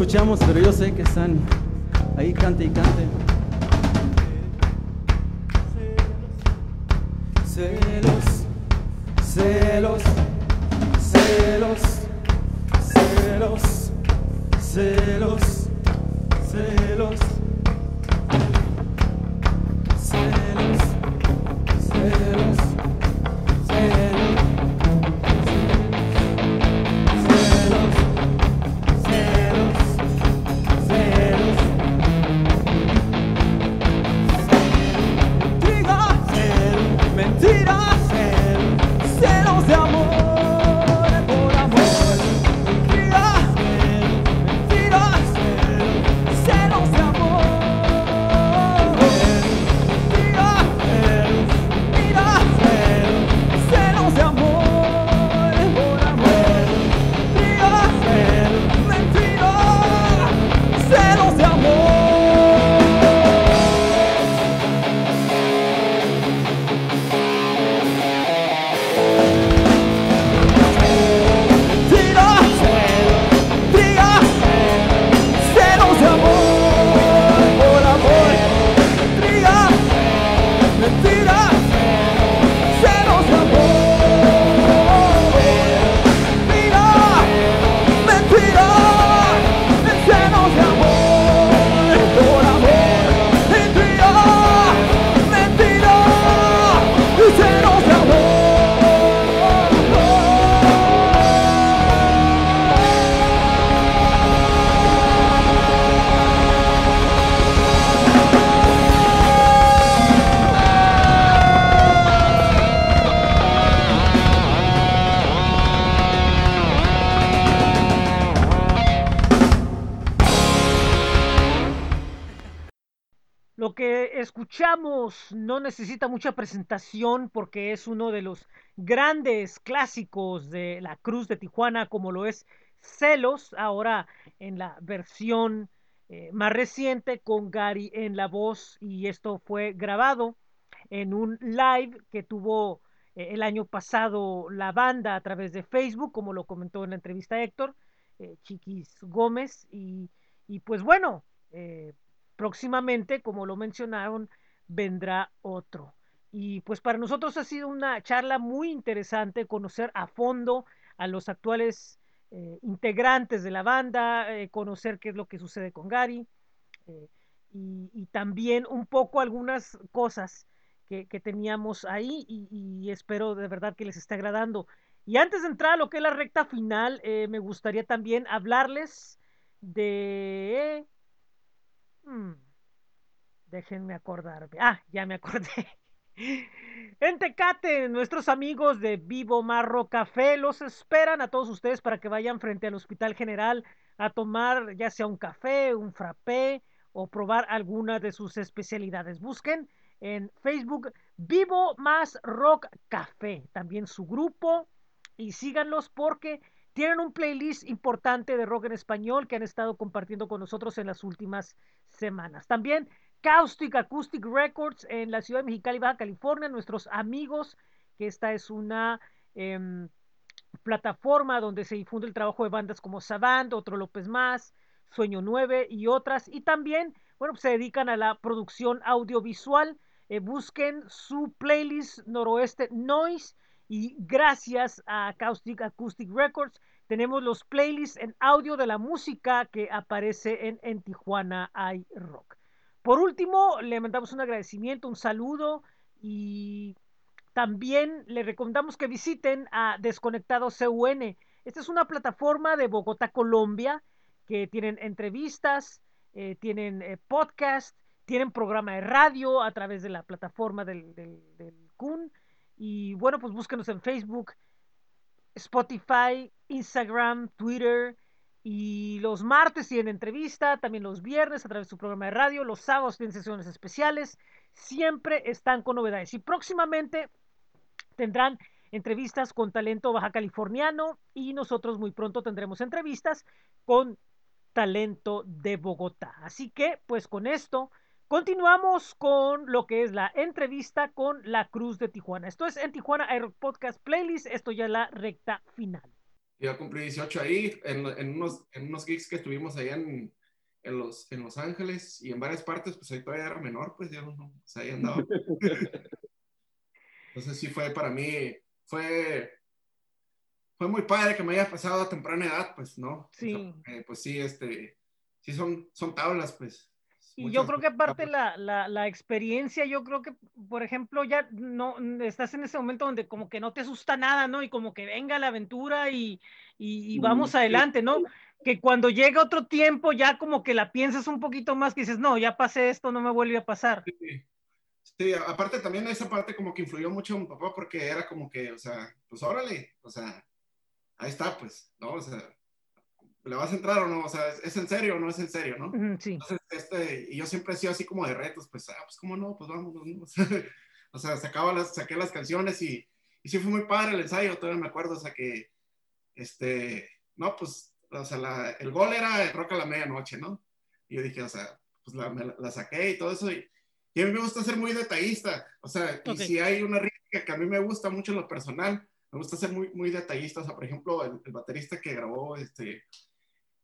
escuchamos, pero yo sé que están ahí, cante y cante. Necesita mucha presentación porque es uno de los grandes clásicos de la Cruz de Tijuana, como lo es Celos, ahora en la versión eh, más reciente con Gary en la voz y esto fue grabado en un live que tuvo eh, el año pasado la banda a través de Facebook, como lo comentó en la entrevista Héctor, eh, Chiquis Gómez, y, y pues bueno, próximamente, como lo mencionaron, vendrá otro. Y pues para nosotros ha sido una charla muy interesante conocer a fondo a los actuales eh, integrantes de la banda, eh, conocer qué es lo que sucede con Gary eh, y, también un poco algunas cosas que, que teníamos ahí y, espero de verdad que les esté agradando. Y antes de entrar a lo que es la recta final, me gustaría también hablarles de Hmm. Déjenme acordarme. Ah, ya me acordé. En Tecate, nuestros amigos de Vivo Marro Café los esperan a todos ustedes para que vayan frente al Hospital General a tomar ya sea un café, un frappé o probar alguna de sus especialidades. Busquen en Facebook Vivo Más Rock Café, también su grupo, y síganlos porque tienen un playlist importante de rock en español que han estado compartiendo con nosotros en las últimas semanas. También Caustic Acoustic Records en la ciudad de Mexicali, Baja California, nuestros amigos, que esta es una eh, plataforma donde se difunde el trabajo de bandas como Savant, Otro López Más, Sueño 9 y otras, y también, bueno, se dedican a la producción audiovisual. Eh, busquen su playlist Noroeste Noise y gracias a Caustic Acoustic Records tenemos los playlists en audio de la música que aparece en, en Tijuana hay rock. Por último, le mandamos un agradecimiento, un saludo y también le recomendamos que visiten a Desconectado CUN. Esta es una plataforma de Bogotá, Colombia, que tienen entrevistas, eh, tienen eh, podcast, tienen programa de radio a través de la plataforma del, del, CUN. Y bueno, pues búsquenos en Facebook, Spotify, Instagram, Twitter. Y los martes tienen entrevista, también los viernes a través de su programa de radio, los sábados tienen sesiones especiales, siempre están con novedades. Y próximamente tendrán entrevistas con talento baja californiano y nosotros muy pronto tendremos entrevistas con talento de Bogotá. Así que, pues con esto, continuamos con lo que es la entrevista con la Cruz de Tijuana. Esto es en Tijuana Air Podcast Playlist, esto ya es la recta final. Yo cumplí 18 ahí, en, en, unos, en unos gigs que estuvimos allá en, en, los, en Los Ángeles y en varias partes, pues ahí todavía era menor, pues yo no, o sea, ahí andaba. Entonces sí fue para mí, fue, fue muy padre que me haya pasado a temprana edad, pues, ¿no? Sí. O sea, eh, pues sí, este, sí son, son tablas, pues. Y yo creo que aparte la, la, la, experiencia, yo creo que, por ejemplo, ya no estás en ese momento donde como que no te asusta nada, ¿no? Y como que venga la aventura y, y, y vamos adelante, ¿no? Que cuando llega otro tiempo ya como que la piensas un poquito más, que dices, no, ya pasé esto, no me vuelve a pasar. Sí. Sí, aparte también esa parte como que influyó mucho en mi papá porque era como que, o sea, pues órale, o sea, ahí está, pues, ¿no? O sea, ¿le vas a entrar o no? O sea, ¿es, en serio o no es en serio, no? Sí. Entonces, este, y yo siempre he sido así como de retos, pues, ah, pues, ¿cómo no? Pues vamos, ¿no? o sea, sacaba las, saqué las canciones y, y sí fue muy padre el ensayo, todavía me acuerdo, o sea, que, este, no, pues, o sea, la, el gol era el rock a la medianoche, ¿no? Y yo dije, o sea, pues la, me, la saqué y todo eso, y, y a mí me gusta ser muy detallista, o sea, okay. y si hay una rítmica que a mí me gusta mucho en lo personal, me gusta ser muy, muy detallista, o sea, por ejemplo, el, el baterista que grabó este,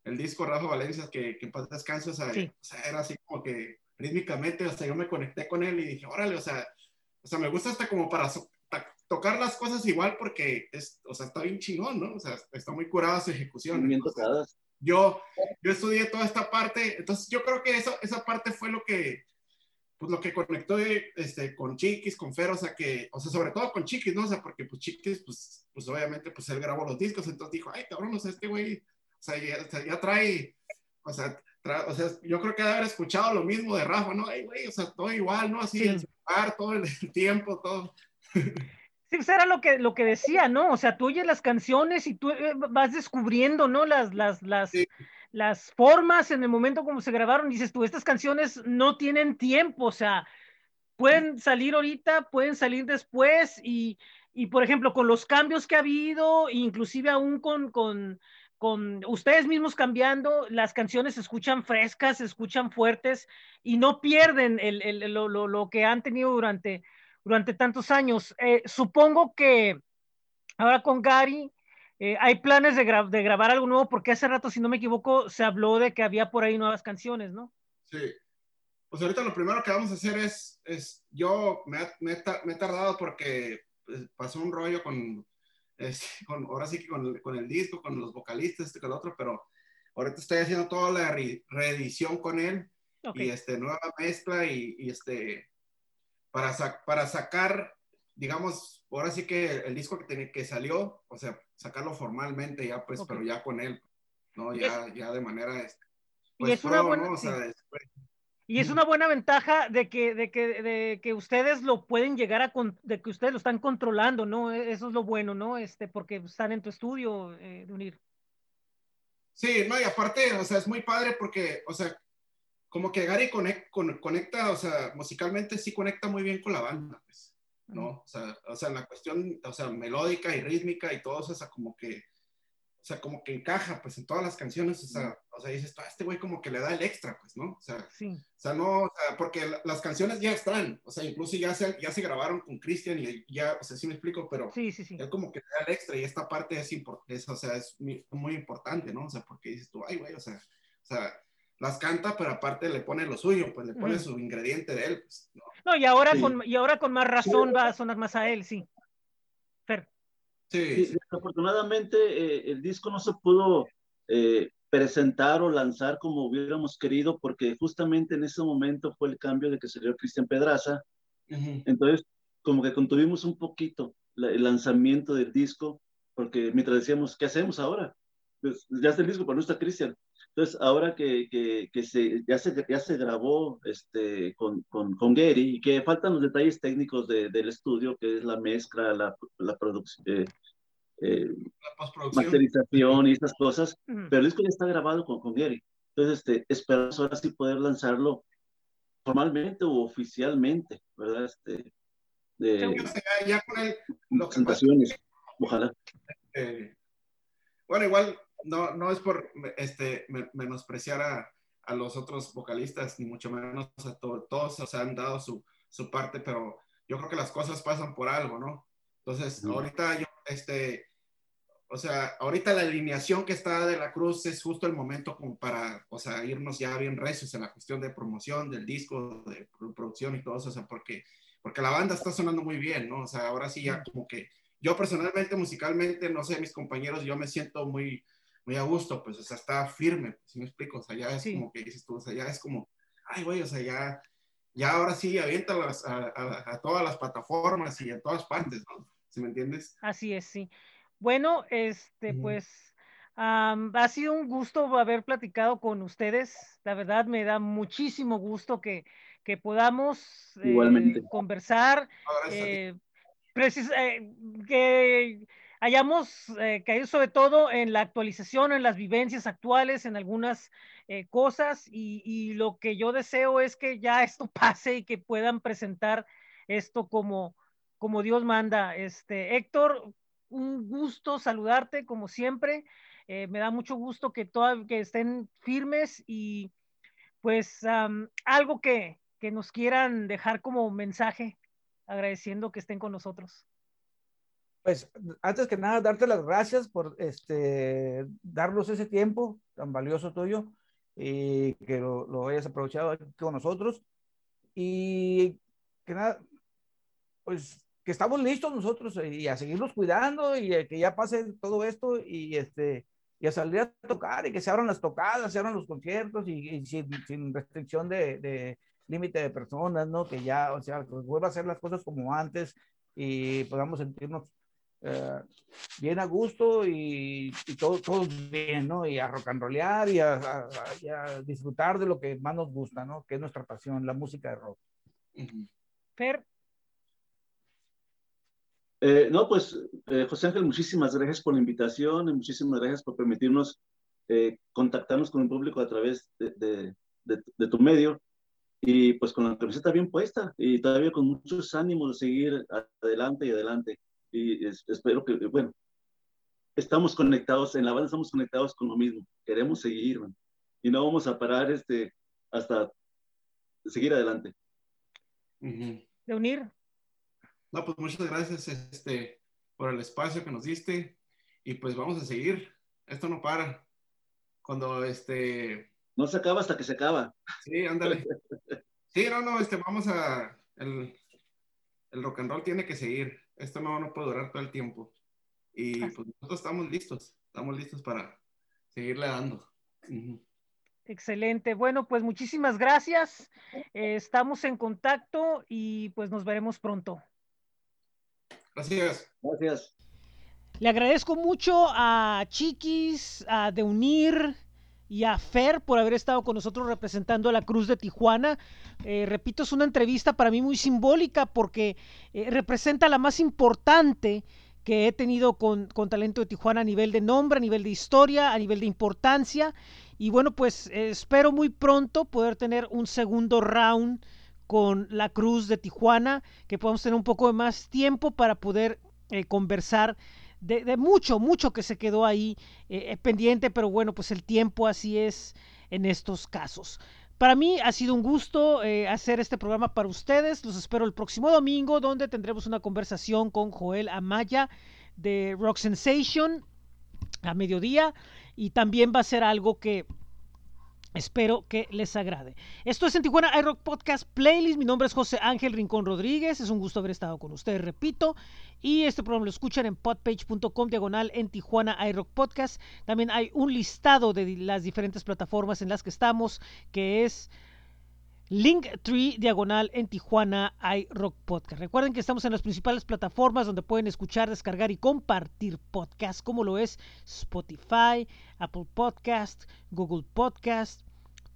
el disco Rafa Valencia, que, que en paz descanse, o sea, sí. o sea, era así como que rítmicamente, o sea, yo me conecté con él y dije, órale, o sea, o sea, me gusta hasta como para so, tocar las cosas igual porque, es, o sea, está bien chingón, ¿no? O sea, está muy curada su ejecución. Bien tocadas. Yo, yo estudié toda esta parte, entonces yo creo que eso, esa parte fue lo que, pues lo que conectó este, con Chiquis, con Fer, o sea que, o sea, sobre todo con Chiquis, ¿no? O sea, porque pues Chiquis, pues, pues obviamente, pues él grabó los discos, entonces dijo, ay, cabrón, o sea, este güey, sea, ya, o sea, ya trae, o sea, tra o sea, yo creo que debe haber escuchado lo mismo de Rafa, ¿no? Ay, güey, o sea, todo igual, ¿no? Así, sí. en su lugar, todo el tiempo, todo. Sí, pues era lo que, lo que decía, ¿no? O sea, tú oyes las canciones y tú eh, vas descubriendo, ¿no? Las, las, las, sí las formas en el momento como se grabaron, dices tú, estas canciones no tienen tiempo, o sea, pueden salir ahorita, pueden salir después y, y por ejemplo, con los cambios que ha habido, inclusive aún con, con, con ustedes mismos cambiando, las canciones se escuchan frescas, se escuchan fuertes y no pierden el, el, lo, lo, lo, que han tenido durante, durante tantos años. Eh, supongo que ahora con Gary, eh, ¿Hay planes de, gra de, grabar algo nuevo? Porque hace rato, si no me equivoco, se habló de que había por ahí nuevas canciones, ¿no? Sí. Pues ahorita lo primero que vamos a hacer es, es yo me, me, me he tardado porque pues, pasó un rollo con, es, con ahora sí que con, con, el disco, con los vocalistas, este, con el otro, pero ahorita estoy haciendo toda la re reedición con él okay. y este, nueva mezcla y, y este, para, sa para sacar digamos, ahora sí que el disco que, ten, que salió, o sea, sacarlo formalmente ya, pues, okay. pero ya con él, ¿no? Ya, ya de manera, este, pues, y es una buena, ¿no? o sí. sea, después, Y es una buena ventaja de que, de que, de que ustedes lo pueden llegar a, con, de que ustedes lo están controlando, ¿no? E, Eso es lo bueno, ¿no? Este, porque están en tu estudio, eh, de unir. Sí, no, y aparte, o sea, es muy padre porque, o sea, como que Gary conect, con, conecta, o sea, musicalmente sí conecta muy bien con la banda, pues, ¿no? O sea, o sea, la cuestión, o sea, melódica y rítmica y todo o sea, como que, o sea, como que encaja, pues, en todas las canciones, o sea, o sea dices, "Ah, este güey como que le da el extra, pues, ¿no? O sea, Sí. o sea, no, o sea, porque la- las canciones ya están, o sea, incluso ya se, ya se grabaron con Christian y ya, o sea, sí me explico, pero Sí, sí, sí. él como que le da el extra y esta parte es, es o sea, es muy, importante, ¿no? O sea, porque dices tú, ay, güey, o sea, o sea, las canta, pero aparte le pone lo suyo, pues le pone Ujú. su ingrediente de él, pues, ¿no? No, y ahora, Sí. con, y ahora con más razón va a sonar más a él, sí. Sí, desafortunadamente eh, el disco no se pudo eh, presentar o lanzar como hubiéramos querido porque justamente en ese momento fue el cambio de que salió Cristian Pedraza. Entonces, como que contuvimos un poquito la- el lanzamiento del disco porque mientras decíamos, ¿qué hacemos ahora? Pues ya está el disco, pero no está Cristian. Entonces, ahora que, que, que se, ya, se, ya se grabó este, con, con, con Gary y que faltan los detalles técnicos de, del estudio, que es la mezcla, la, la producción, eh, eh, masterización y estas cosas, Ujú. pero el disco ya está grabado con, con Gary. Entonces, este, esperamos ahora sí poder lanzarlo formalmente o oficialmente, ¿verdad? Este, de O sea, ya, con que pasa presentaciones, ojalá. eh, bueno, igual no, no es por este, me- menospreciar a, a los otros vocalistas, ni mucho menos a to- todos, o sea, han dado su, su parte, pero yo creo que las cosas pasan por algo, ¿no? Entonces, ahorita yo, este, o sea, ahorita la alineación que está de la Cruz es justo el momento como para, o sea, irnos ya bien recios en la cuestión de promoción del disco, de pro- producción y todo eso, o sea, porque, porque la banda está sonando muy bien, ¿no? O sea, ahora sí ya como que yo personalmente, musicalmente, no sé, mis compañeros, yo me siento muy, muy a gusto, pues, o sea, está firme, si me explico, o sea, ya es Sí. como que dices tú, o sea, ya es como, ay, güey, o sea, ya, ya ahora sí avienta las- a, a- a todas las plataformas y a todas partes, ¿no? ¿Sí me entiendes? Así es, sí. Bueno, este, pues am, ha sido un gusto haber platicado con ustedes. La verdad me da muchísimo gusto que, que podamos eh, Igualmente. conversar, eh, precis- eh, que hayamos eh, caído sobre todo en la actualización, en las vivencias actuales, en algunas eh, cosas y, lo que yo deseo es que ya esto pase y que puedan presentar esto como, como Dios manda. Este, Héctor, un gusto saludarte como siempre. Eh, me da mucho gusto que, toda- que estén firmes y pues algo que, que nos quieran dejar como mensaje, agradeciendo que estén con nosotros. Pues antes que nada, darte las gracias por este, darnos ese tiempo tan valioso tuyo y que lo, lo hayas aprovechado aquí con nosotros. Y que nada, pues que estamos listos nosotros y a seguirnos cuidando y que ya pase todo esto y este y a salir a tocar y que se abran las tocadas, se abran los conciertos y, y sin, sin, restricción de, de límite de personas, ¿no? Que ya, o sea, pues vuelva a hacer las cosas como antes y podamos sentirnos eh, bien a gusto y, y todo, todo bien, ¿no? Y a rock and rollear y a, a, y a, disfrutar de lo que más nos gusta, ¿no? Que es nuestra pasión, la música de rock. Fer. Eh, no, pues, eh, José Ángel, muchísimas gracias por la invitación y muchísimas gracias por permitirnos eh, contactarnos con el público a través de, de, de, de, tu medio y pues con la camiseta bien puesta y todavía con muchos ánimos de seguir adelante y adelante. Y es, espero que, bueno, estamos conectados, en la banda estamos conectados con lo mismo, queremos seguir man, y no vamos a parar este, hasta seguir adelante. Uh -huh. De unir. No, pues muchas gracias este, por el espacio que nos diste y pues vamos a seguir. Esto no para. Cuando este... No se acaba hasta que se acaba. Sí, ándale. Sí, no, no, este, vamos a... El, el rock and roll tiene que seguir. Esto no, no puede durar todo el tiempo. Y pues nosotros estamos listos. Estamos listos para seguirle dando. Uh -huh. Excelente. Bueno, pues muchísimas gracias. Eh, estamos en contacto y pues nos veremos pronto. Gracias. Gracias. Le agradezco mucho a Chiquis, a De Unir, y a Fer por haber estado con nosotros representando a la Cruz de Tijuana. Eh, repito, es una entrevista para mí muy simbólica porque eh, representa la más importante que he tenido con, con, Talento de Tijuana a nivel de nombre, a nivel de historia, a nivel de importancia. Y bueno, pues eh, espero muy pronto poder tener un segundo round con la Cruz de Tijuana, que podamos tener un poco de más tiempo para poder conversar de, mucho, mucho que se quedó ahí eh, pendiente, pero bueno, pues el tiempo así es en estos casos. Para mí ha sido un gusto eh, hacer este programa para ustedes. Los espero el próximo domingo, donde tendremos una conversación con Joel Amaya de Rock Sensation a mediodía. Y también va a ser algo que Espero que les agrade. Esto es en Tijuana iRock Podcast Playlist. Mi nombre es José Ángel Rincón Rodríguez. Es un gusto haber estado con ustedes, repito. Y este programa lo escuchan en podpage.com diagonal en Tijuana iRock Podcast. También hay un listado de las diferentes plataformas en las que estamos, que es Linktree diagonal en Tijuana iRock Podcast. Recuerden que estamos en las principales plataformas donde pueden escuchar, descargar y compartir podcasts, como lo es Spotify, Apple Podcast, Google Podcast,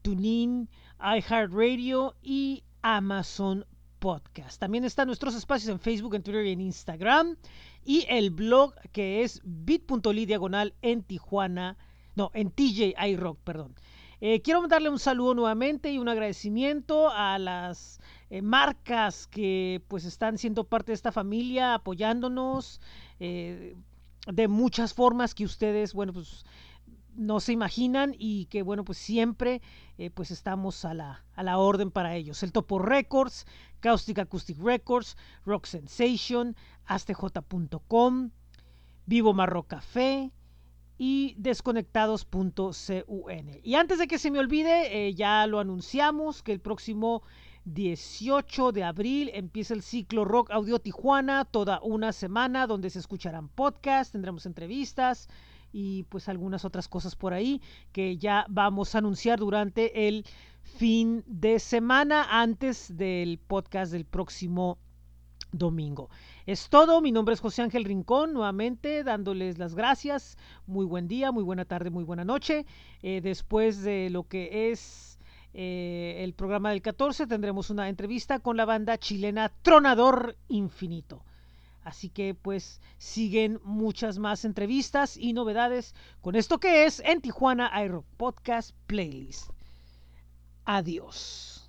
TuneIn, iHeartRadio y Amazon Podcast. También están nuestros espacios en Facebook, en Twitter y en Instagram. Y el blog que es bit.ly diagonal en Tijuana, no, en TJ iRock, perdón. Eh, quiero darle un saludo nuevamente y un agradecimiento a las eh, marcas que pues están siendo parte de esta familia, apoyándonos eh, de muchas formas que ustedes, bueno, pues no se imaginan y que bueno pues siempre pues estamos a la, a la orden para ellos. El Topo Records Caustic Acoustic Records Rock Sensation astj.com Vivo Marro Café y desconectados.cun y antes de que se me olvide eh, ya lo anunciamos que el próximo 18 de abril empieza el ciclo Rock Audio Tijuana toda una semana donde se escucharán podcasts tendremos entrevistas y pues algunas otras cosas por ahí que ya vamos a anunciar durante el fin de semana antes del podcast del próximo domingo. Es todo, mi nombre es José Ángel Rincón, nuevamente dándoles las gracias. Muy buen día, muy buena tarde, muy buena noche. Eh, después de lo que es eh, el programa del 14 tendremos una entrevista con la banda chilena Tronador Infinito. Así que pues siguen muchas más entrevistas y novedades con esto que es en Tijuana iRock Podcast Playlist. Adiós.